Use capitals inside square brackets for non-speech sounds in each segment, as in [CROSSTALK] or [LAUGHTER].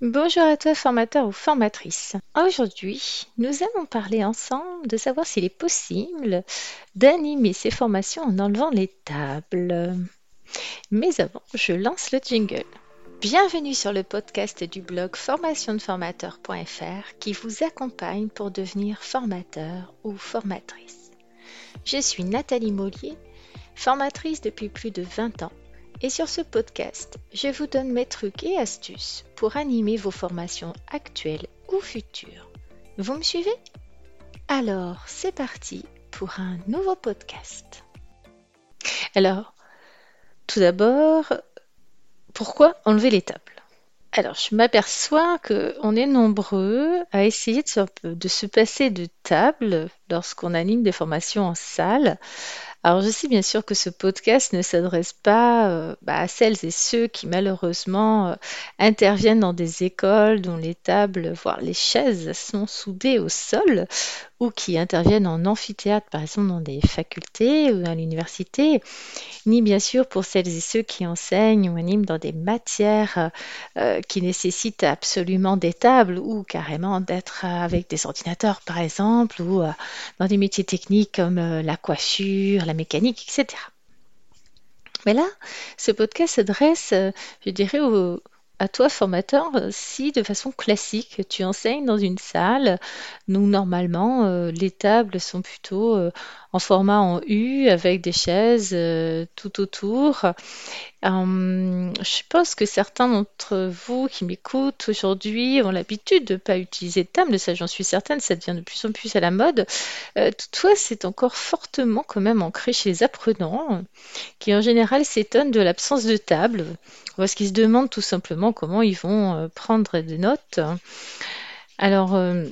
Bonjour à toi formateur ou formatrice. Aujourd'hui, nous allons parler ensemble de savoir s'il est possible d'animer ces formations en enlevant les tables. Mais avant, je lance le jingle. Bienvenue sur le podcast du blog formationdeformateur.fr qui vous accompagne pour devenir formateur ou formatrice. Je suis Nathalie Mollier, formatrice depuis plus de 20 ans et sur ce podcast, je vous donne mes trucs et astuces pour animer vos formations actuelles ou futures. Vous me suivez? Alors, c'est parti pour un nouveau podcast. Alors, tout d'abord, pourquoi enlever les tables? Alors, je m'aperçois qu'on est nombreux à essayer de se, de se passer de table lorsqu'on anime des formations en salle, alors je sais bien sûr que ce podcast ne s'adresse pas euh, bah, à celles et ceux qui malheureusement euh, interviennent dans des écoles dont les tables, voire les chaises sont soudées au sol ou qui interviennent en amphithéâtre, par exemple dans des facultés ou à l'université, ni bien sûr pour celles et ceux qui enseignent ou animent dans des matières euh, qui nécessitent absolument des tables ou carrément d'être avec des ordinateurs, par exemple, ou euh, dans des métiers techniques comme euh, la coiffure, la mécanique, etc. Mais là, ce podcast s'adresse, je dirais, aux à toi, formateur, si de façon classique, tu enseignes dans une salle, nous, normalement, euh, les tables sont plutôt euh, en format en U avec des chaises euh, tout autour. Hum, je pense que certains d'entre vous qui m'écoutent aujourd'hui ont l'habitude de ne pas utiliser de table, ça j'en suis certaine, ça devient de plus en plus à la mode. toutefois, c'est encore fortement quand même ancré chez les apprenants, qui en général s'étonnent de l'absence de table parce qu'ils se demandent tout simplement comment ils vont euh, prendre des notes. Alors, euh,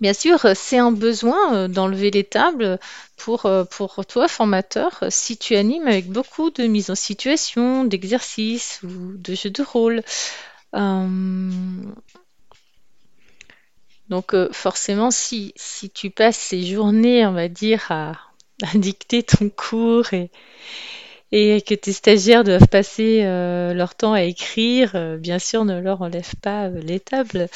bien sûr, c'est un besoin euh, d'enlever les tables pour, pour toi, formateur, si tu animes avec beaucoup de mise en situation, d'exercices ou de jeux de rôle. donc forcément, si, si tu passes ces journées, on va dire, à, à dicter ton cours et, et que tes stagiaires doivent passer euh, leur temps à écrire, euh, bien sûr, ne leur enlève pas euh, les tables.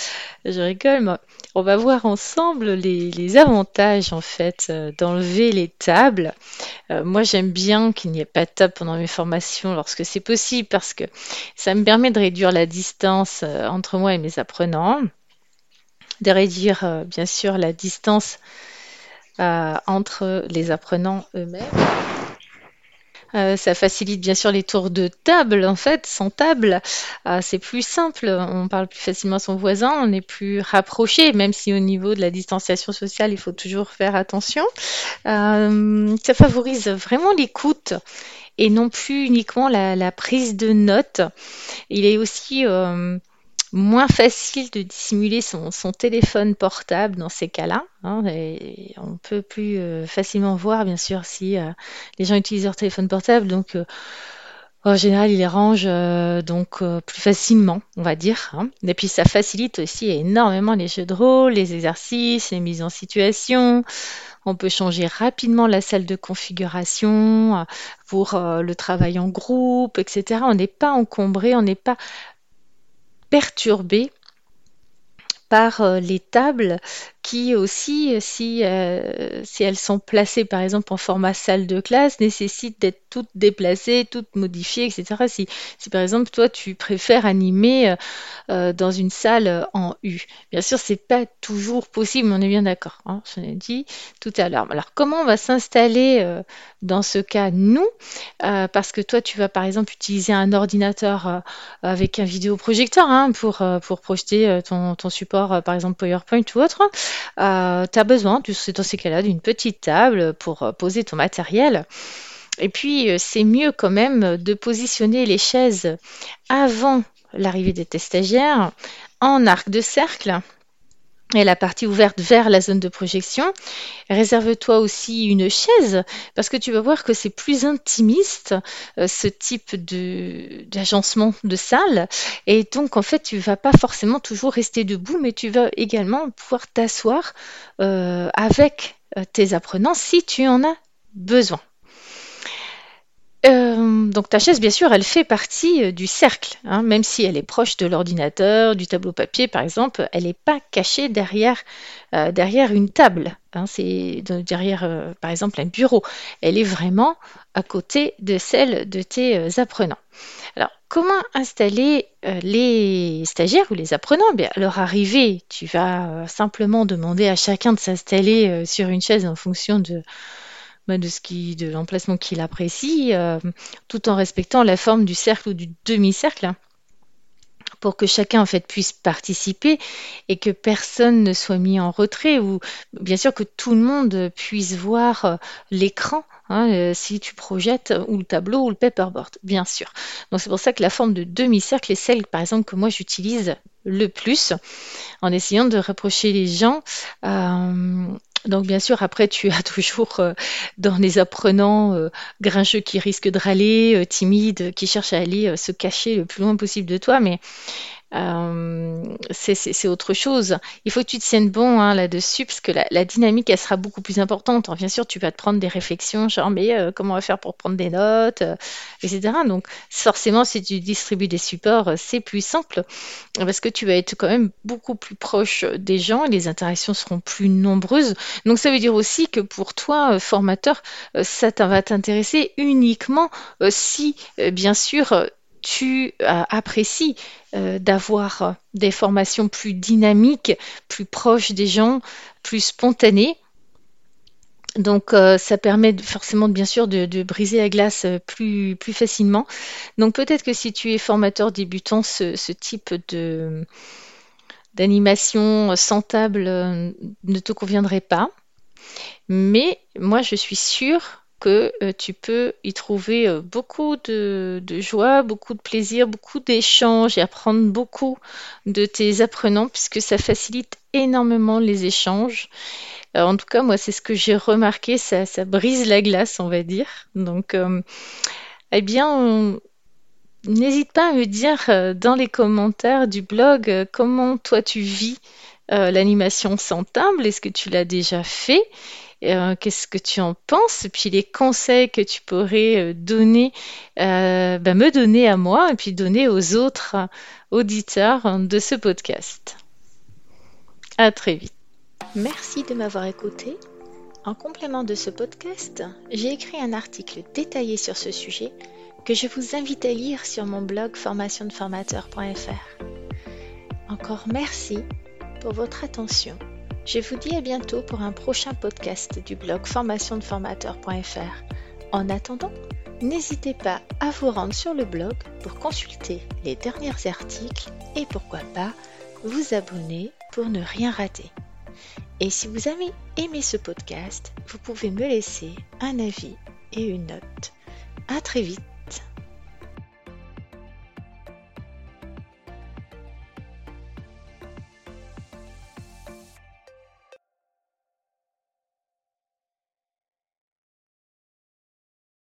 Je rigole, on va voir ensemble les, les avantages en fait d'enlever les tables. moi, j'aime bien qu'il n'y ait pas de table pendant mes formations lorsque c'est possible parce que ça me permet de réduire la distance entre moi et mes apprenants, de réduire bien sûr la distance entre les apprenants eux-mêmes euh, ça facilite bien sûr les tours de table, en fait, sans table. Euh, c'est plus simple, on parle plus facilement à son voisin, on est plus rapproché, même si au niveau de la distanciation sociale, il faut toujours faire attention. Euh, ça favorise vraiment l'écoute et non plus uniquement la, la, prise de notes. Il est aussi moins facile de dissimuler son, téléphone portable dans ces cas-là. Hein, on peut plus euh, facilement voir, bien sûr, si euh, les gens utilisent leur téléphone portable. Donc, euh, en général, ils les rangent donc plus facilement, on va dire. Hein. Et puis, ça facilite aussi énormément les jeux de rôle, les exercices, les mises en situation. On peut changer rapidement la salle de configuration pour le travail en groupe, etc. On n'est pas encombré, on n'est pas perturbé par euh, les tables qui aussi, si, euh, si elles sont placées par exemple en format salle de classe, nécessitent d'être toutes déplacées, toutes modifiées, etc. Si, par exemple toi tu préfères animer euh, euh, dans une salle en U, bien sûr c'est pas toujours possible, on est bien d'accord, hein, je l'ai dit tout à l'heure. Alors comment on va s'installer dans ce cas nous Parce que toi tu vas par exemple utiliser un ordinateur avec un vidéoprojecteur hein, pour, projeter ton support par exemple PowerPoint ou autre. Euh, tu as besoin, dans ces cas-là, d'une petite table pour euh, poser ton matériel. Et puis, euh, c'est mieux quand même de positionner les chaises avant l'arrivée des stagiaires en arc de cercle et la partie ouverte vers la zone de projection. Réserve-toi aussi une chaise parce que tu vas voir que c'est plus intimiste euh, ce type de d'agencement de salle et donc en fait tu vas pas forcément toujours rester debout mais tu vas également pouvoir t'asseoir euh, avec euh, tes apprenants si tu en as besoin. Euh, donc ta chaise, bien sûr, elle fait partie euh, du cercle, hein, même si elle est proche de l'ordinateur, du tableau papier, par exemple, elle n'est pas cachée derrière, euh, une table. Hein, c'est derrière, par exemple, un bureau. Elle est vraiment à côté de celle de tes apprenants. Alors, comment installer les stagiaires ou les apprenants? Bien, À leur arrivée, tu vas simplement demander à chacun de s'installer sur une chaise en fonction de de ce qui, de l'emplacement qu'il apprécie, euh, tout en respectant la forme du cercle ou du demi-cercle, hein, pour que chacun en fait puisse participer et que personne ne soit mis en retrait ou bien sûr que tout le monde puisse voir euh, l'écran hein, euh, si tu projettes ou le tableau ou le paperboard, bien sûr. Donc c'est pour ça que la forme de demi-cercle est celle par exemple que moi j'utilise le plus en essayant de rapprocher les gens donc bien sûr, après, tu as [LAUGHS] toujours euh, dans les apprenants euh, grincheux qui risquent de râler, euh, timides, qui cherchent à aller se cacher le plus loin possible de toi, mais c'est autre chose. Il faut que tu te tiennes bon hein, là-dessus, parce que la, dynamique, elle sera beaucoup plus importante. bien sûr, tu vas te prendre des réflexions, genre, mais euh, comment on va faire pour prendre des notes, euh, etc. Donc, forcément, si tu distribues des supports, c'est plus simple, parce que tu vas être quand même beaucoup plus proche des gens et les interactions seront plus nombreuses. Donc, ça veut dire aussi que pour toi, formateur, ça va t'intéresser uniquement si, bien sûr, tu apprécies euh, d'avoir des formations plus dynamiques, plus proches des gens, plus spontanées. Donc euh, ça permet forcément bien sûr de, briser la glace euh, plus, plus facilement. Donc peut-être que si tu es formateur débutant, ce, type d'animation sans table ne te conviendrait pas. Mais moi je suis sûre euh, tu peux y trouver euh, beaucoup de, joie, beaucoup de plaisir, beaucoup d'échanges et apprendre beaucoup de tes apprenants puisque ça facilite énormément les échanges. Euh, en tout cas, moi, c'est ce que j'ai remarqué, ça, brise la glace, on va dire. Donc, eh bien, n'hésite pas à me dire dans les commentaires du blog comment toi tu vis l'animation sans table. Est-ce que tu l'as déjà fait? Euh, qu'est-ce que tu en penses, puis les conseils que tu pourrais euh, donner, euh, ben, me donner à moi et puis donner aux autres auditeurs de ce podcast. À très vite. Merci de m'avoir écouté. En complément de ce podcast, j'ai écrit un article détaillé sur ce sujet que je vous invite à lire sur mon blog formationdeformateur.fr. Encore merci pour votre attention je vous dis à bientôt pour un prochain podcast du blog formationdeformateur.fr. En attendant, n'hésitez pas à vous rendre sur le blog pour consulter les derniers articles et pourquoi pas vous abonner pour ne rien rater. Et si vous avez aimé ce podcast, vous pouvez me laisser un avis et une note. À très vite